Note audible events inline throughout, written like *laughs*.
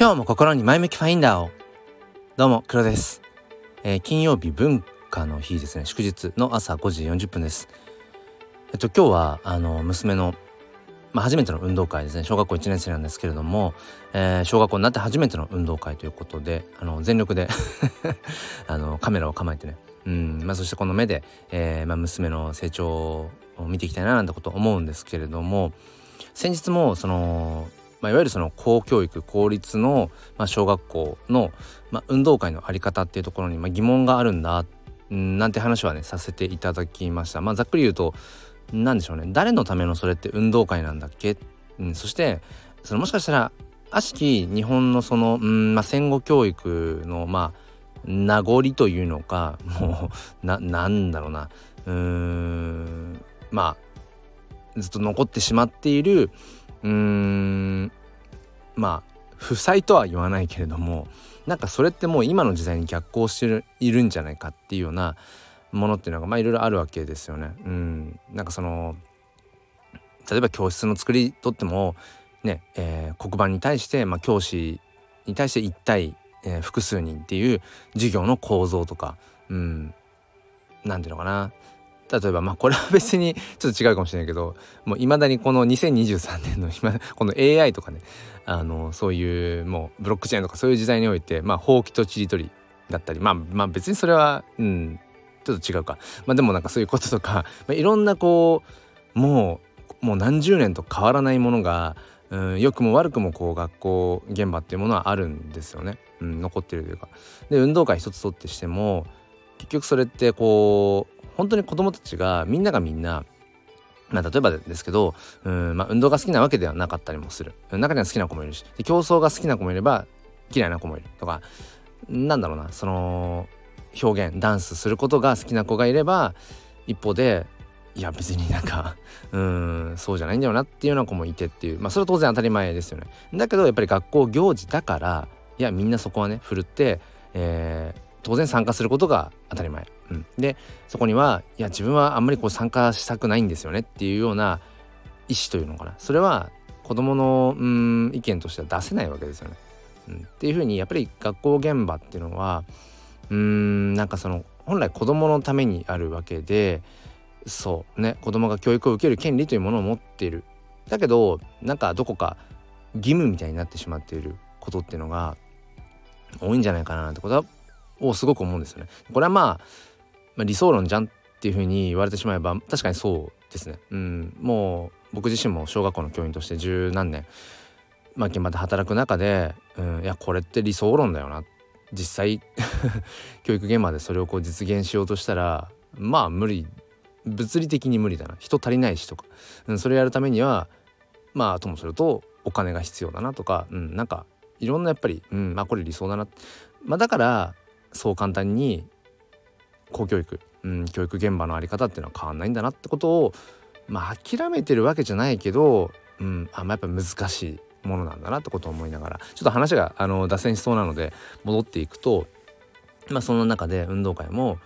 今日も心に前向きファインダーを。どうも黒です、えー、金曜日文化の日ですね。祝日の朝5時40分です。えっと今日はあの娘のまあ、初めての運動会ですね。小学校1年生なんですけれども、えー、小学校になって初めての運動会ということであの全力で *laughs* あのカメラを構えてね。うんまあ、そしてこの目で、えーまあ、娘の成長を見ていきたいななんてこと思うんですけれども先日もその、まあ、いわゆるその公教育公立の、まあ、小学校の、まあ、運動会の在り方っていうところに、まあ、疑問があるんだなんて話はねさせていただきました。まあ、ざっくり言うと何でしょうね。誰のためのそれって運動会なんだっけ、うん、そしてそのもしかしたら悪しき日本のその、うんまあ、戦後教育のまあ名残というのかもうななんだろうな。うーんまあずっと残ってしまっているうーんまあ負債とは言わないけれどもなんかそれってもう今の時代に逆行しているんじゃないかっていうようなものっていうのがまあいろいろあるわけですよね。うん、なんかその例えば教室の作りとってもね、えー、黒板に対して、まあ、教師に対して1対えー、複数人っていう授業の構造とかうん。何ていうのかな。例えばまあこれは別にちょっと違うかもしれないけどもういまだにこの2023年の今この AI とかねあのそういうもうブロックチェーンとかそういう時代においてまあほうきとちりとりだったりまあまあ別にそれはうんちょっと違うか。まあでもなんかそういうこととか、まあ、いろんなこうもうもう何十年と変わらないものがうん良くも悪くもこう学校現場っていうものはあるんですよね。うん、残ってるというか。で運動会一つとってしても結局それってこう本当に子供たちがみんながみんなまあ、例えばですけど、うんまあ、運動が好きなわけではなかったりもする。中には好きな子もいるし競争が好きな子もいれば嫌いな子もいるとかなんだろうなその表現ダンスすることが好きな子がいれば一方でいや別になんか *laughs* うんそうじゃないんだよなっていうような子もいてっていうまあそれは当然当たり前ですよね。だけどやっぱり学校行事だからいやみんなそこはねふるって、えー、当然参加することが当たり前、うん、でそこにはいや自分はあんまりこう参加したくないんですよねっていうような意思というのかなそれは子どものうん意見としては出せないわけですよね。うん、っていうふうにやっぱり学校現場っていうのはうんなんかその本来子どものためにあるわけでそうね子どもが教育を受ける権利というものを持っているだけどなんかどこか義務みたいになってしまっていることっていうのが多いんじゃないかなってことはをすごく思うんですよね。これはまあ、まあ、理想論じゃんっていうふうに言われてしまえば確かにそうですね。うん、もう僕自身も小学校の教員として十何年、まあ、現場で働く中で、うん、いやこれって理想論だよな。実際 *laughs* 教育現場でそれをこう実現しようとしたらまあ無理。物理的に無理だな。人足りないしとか、うん、それやるためにはまあともするとお金が必要だなとか、うん、なんかいろんなやっぱり、うん、まあこれ理想だな、まあ、だからそう簡単に公教育、うん、教育現場の在り方っていうのは変わんないんだなってことをまあ諦めてるわけじゃないけど、うん、あま、やっぱ難しいものなんだなってことを思いながらちょっと話があの脱線しそうなので戻っていくと、まあ、その中で運動会も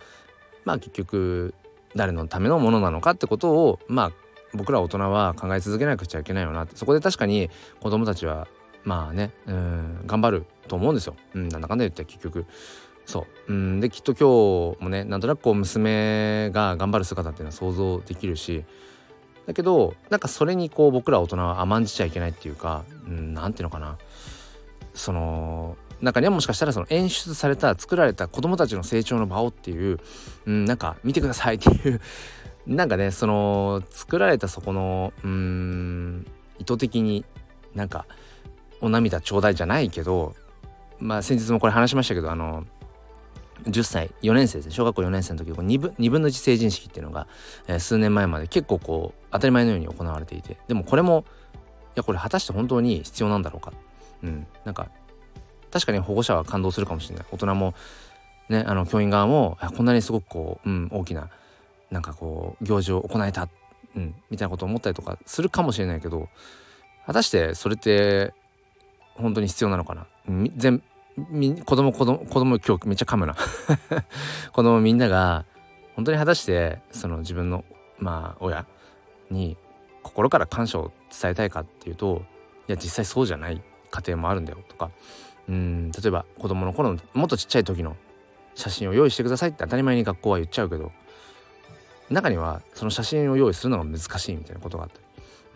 まあ結局誰のためのものなのかってことをまあ僕ら大人は考え続けなくちゃいけないよなってそこで確かに子供たちはまあねうん頑張ると思うんですよ、うん、なんだかんだ言って結局そう、うん、できっと今日もねなんとなくこう娘が頑張る姿っていうのは想像できるしだけどなんかそれにこう僕ら大人は甘んじちゃいけないっていうか、うん、なんていうのかな。その中にはもしかしたらその演出された作られた子供たちの成長の場をっていう、うん、なんか見てくださいっていう *laughs* なんかねその作られたそこのうん意図的になんかお涙ちょうだいじゃないけどまあ先日もこれ話しましたけどあの10歳4年生ですね。小学校4年生の時2分 ,2 分の1成人式っていうのが、えー、数年前まで結構こう当たり前のように行われていて。でもこれもいやこれ果たして本当に必要なんだろうか。うん。なんか確かに保護者は感動するかもしれない。大人もねあの教員側もこんなにすごくこう、うん、大きななんかこう行事を行えた、うん、みたいなことを思ったりとかするかもしれないけど果たしてそれって本当に必要なのかな。全子供子供子供今日めっちゃ噛むな。*laughs* 子供みんなが本当に果たしてその自分のまあ親に心から感謝を伝えたいかっていうといや実際そうじゃない家庭もあるんだよとか。うん例えば子供の頃のもっとちっちゃい時の写真を用意してくださいって当たり前に学校は言っちゃうけど中にはその写真を用意するのが難しいみたいなことがあったり。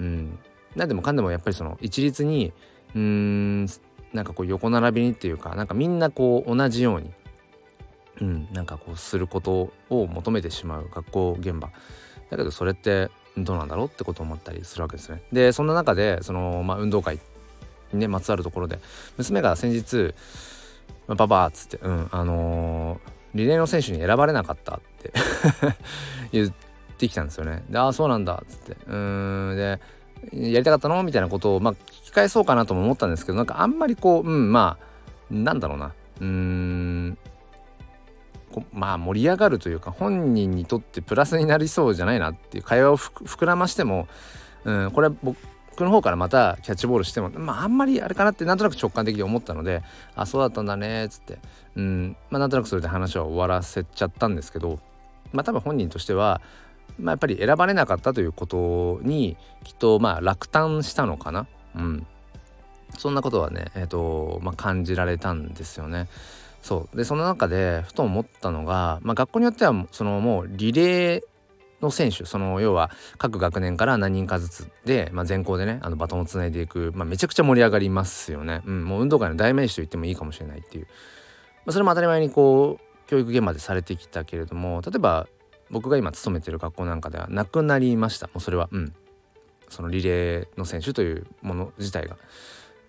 うん。何でもかんでもやっぱりその一律にうんなんかこう横並びにっていうかなんかみんなこう同じようにうんなんかこうすることを求めてしまう学校現場だけどそれってどうなんだろうってことを思ったりするわけですね。でそんな中でその、まあ、運動会にねまつわるところで娘が先日「まあ、パパ」っつって「うんあのー、リレーの選手に選ばれなかった」って *laughs* 言ってきたんですよね。で「ああそうなんだ」っつってうんでやりたかったの？みたいなことをまあ聞き返そうかなとも思ったんですけどなんかあんまりこううんまあなんだろうなうーんまあ盛り上がるというか本人にとってプラスになりそうじゃないなっていう会話を膨らましても、うん、これは僕の方からまたキャッチボールしてもまああんまりあれかなってなんとなく直感的に思ったのであそうだったんだねっつって、うんまあ、なんとなくそれで話は終わらせちゃったんですけどまあ多分本人としては、まあ、やっぱり選ばれなかったということにきっとまあ落胆したのかな。うん。そんなことはね、えーとまあ、感じられたんですよね。そう。でその中でふと思ったのが、まあ、学校によってはそのもうリレーの選手その要は各学年から何人かずつで、まあ、全校でねあのバトンをつないでいく、まあ、めちゃくちゃ盛り上がりますよね、うん、もう運動会の代名詞と言ってもいいかもしれないっていう、まあ、それも当たり前にこう教育現場でされてきたけれども例えば僕が今勤めてる学校なんかではなくなりました。もうそれは。うん。そのリレーの選手というもの自体が、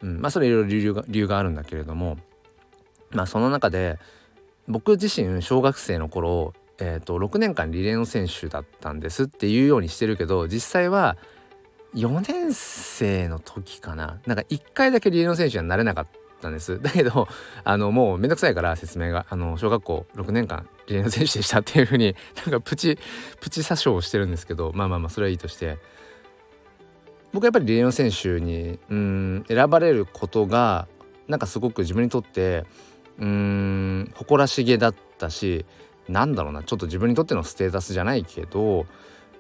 うん、まあそれいろいろ理由が理由があるんだけれども。まあその中で僕自身小学生の頃、えー、と6年間リレーの選手だったんですっていうようにしてるけど実際は4年生の時かな。なんか1回だけリレーの選手にはなれなかったんです。だけどあのもうめんどくさいから説明が。あの小学校6年間リレーの選手でしたっていうふうになんかプチプチ詐称をしてるんですけどまあまあまあそれはいいとして。僕はやっぱりリレーの選手にうん選ばれることがなんかすごく自分にとってうん誇らしげだったしなんだろうなちょっと自分にとってのステータスじゃないけどやっ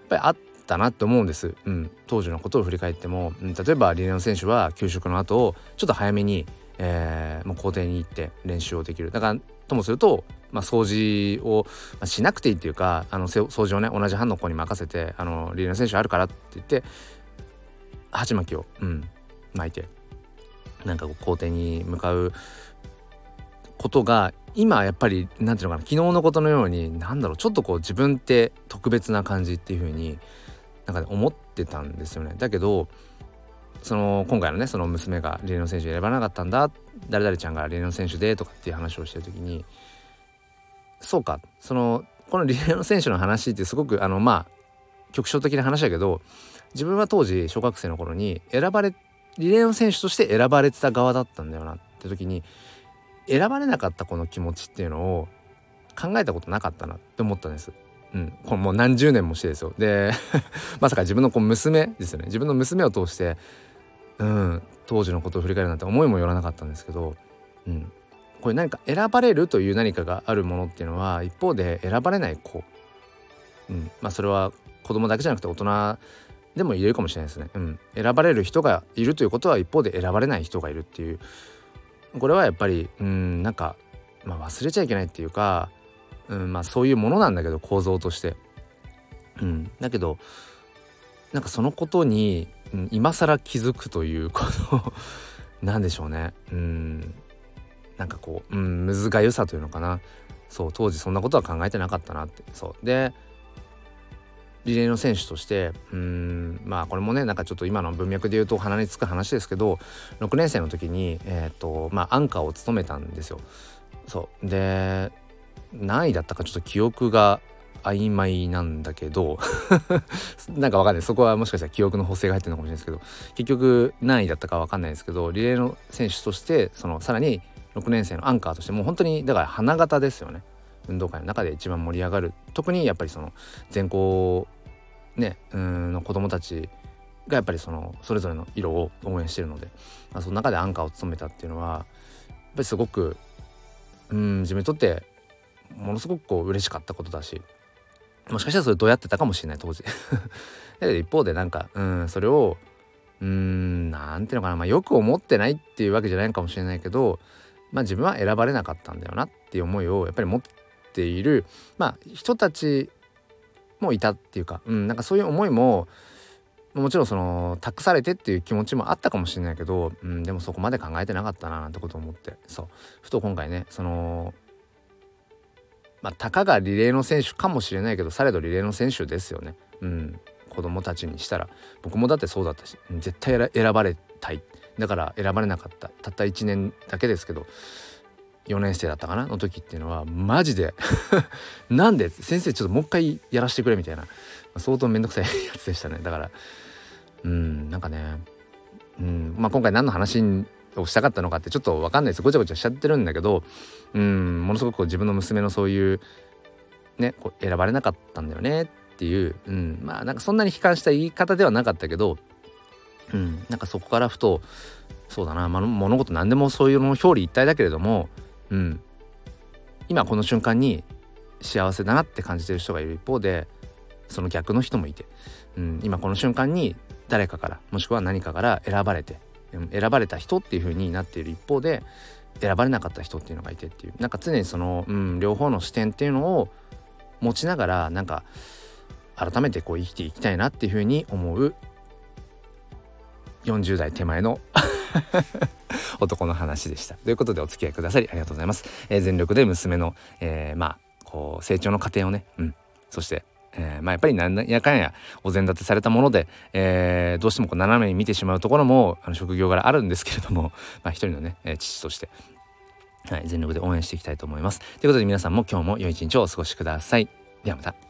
ぱりあったなって思うんです、うん、当時のことを振り返っても、うん、例えばリレーの選手は給食の後ちょっと早めに、えー、もう校庭に行って練習をできる。だからともすると、まあ、掃除を、まあ、しなくていいっていうかあの掃除をね同じ班の子に任せてあのリレーの選手あるからって言って鉢巻きを、うん、巻いてなんかこう校庭に向かうことが今やっぱり何て言うのかな昨日のことのように何だろうちょっとこう自分って特別な感じっていう風になんか、思ってたんですよね。だけどその今回のねその娘がリレーの選手選ばなかったんだ誰々ちゃんがリレーの選手でとかっていう話をしてる時にそうかそのこのリレーの選手の話ってすごくあのまあ局所的な話だけど自分は当時小学生の頃に選ばれリレーの選手として選ばれてた側だったんだよなって時に選ばれなかったこの気持ちっていうのを考えたことなかったなって思ったんです。うん、これもう何十年もしてですよ。で *laughs* まさか自分のこう娘ですよね。自分の娘を通して、うん、当時のことを振り返るなんて思いもよらなかったんですけど、うん、これ何か選ばれるという何かがあるものっていうのは一方で選ばれない子、うん。まあ、それは子供だけじゃなくて大人でも言えるかもしれないですね。うん、選ばれる人がいるということは一方で選ばれない人がいるっていう。これはやっぱりうんなんか、まあ、忘れちゃいけないっていうか、うんまあ、そういうものなんだけど構造として。うん、だけどなんかそのことに、うん、今更気づくということ *laughs* なんでしょうね。うん。なんかこう、うん、むずがゆさというのかな。そう当時そんなことは考えてなかったなって。そう。でリレーの選手としてうんまあこれもねなんかちょっと今の文脈で言うと鼻につく話ですけど6年生の時にえ、ー、とまあアンカーを務めたんですよ。そう。で何位だったかちょっと記憶が曖昧なんだけど *laughs* なんかわかんない。そこはもしかしたら記憶の補正が入ってるのかもしれないですけど結局何位だったかわかんないですけどリレーの選手としてそのさらに6年生のアンカーとしてもう本当にだから花形ですよね。運動会の中で一番盛り上がる特にやっぱりその全校ねうんの子供たちがやっぱりそのそれぞれの色を応援してるので、まあ、その中でアンカーを務めたっていうのはやっぱりすごくうん自分にとってものすごくこう嬉しかったことだしもしかしたらそれどうやってたかもしれない当時。だけど一方でなんかうんそれをうーん何ていうのかな、まあ、よく思ってないっていうわけじゃないかもしれないけど、まあ、自分は選ばれなかったんだよなっていう思いをやっぱり持っている、まあ、人たちもいたっていうか、うん、なんかそういう思いももちろんその託されてっていう気持ちもあったかもしれないけど、うん、でもそこまで考えてなかったななんてことを思ってそう。ふと今回ねそのまあたかがリレーの選手かもしれないけどされどリレーの選手ですよね。うん、子供たちにしたら。僕もだってそうだったし絶対選ばれたい。だから選ばれなかった。たった1年だけですけど4年生だったかな？の時っていうのはマジで *laughs* なんで？先生ちょっともう一回やらせてくれみたいな。相当めんどくさいやつでしたね。だからうんなんかねうんまあ今回何の話をしたかったのかってちょっと分かんないです。ごちゃごちゃしちゃってるんだけどうんものすごく自分の娘のそういうねこう選ばれなかったんだよねっていう、うん、まあなんかそんなに悲観した言い方ではなかったけど、うん、なんかそこからふとそうだな、まあ、物事何でもそういうの表裏一体だけれども、うん、今この瞬間に幸せだなって感じてる人がいる一方でその逆の人もいて、うん、今この瞬間に誰かからもしくは何かから選ばれて選ばれた人っていう風になっている一方で選ばれなかった人っていうのがいてっていう。なんか常にその、うん、両方の視点っていうのを持ちながらなんか改めてこう生きていきたいなっていう風に思う。40代手前の *laughs* 男の話でした。ということでお付き合いくださりありがとうございます。えー、全力で娘の、えー、まあこう成長の過程をね、うん、そしてえー、まあ、やっぱりなんやかんやお膳立てされたもので、えー、どうしてもこう斜めに見てしまうところもあの職業柄あるんですけれども、*laughs* まあ、一人のね、えー、父として、はい、全力で応援していきたいと思います。ということで皆さんも今日も良い一日をお過ごしください。ではまた。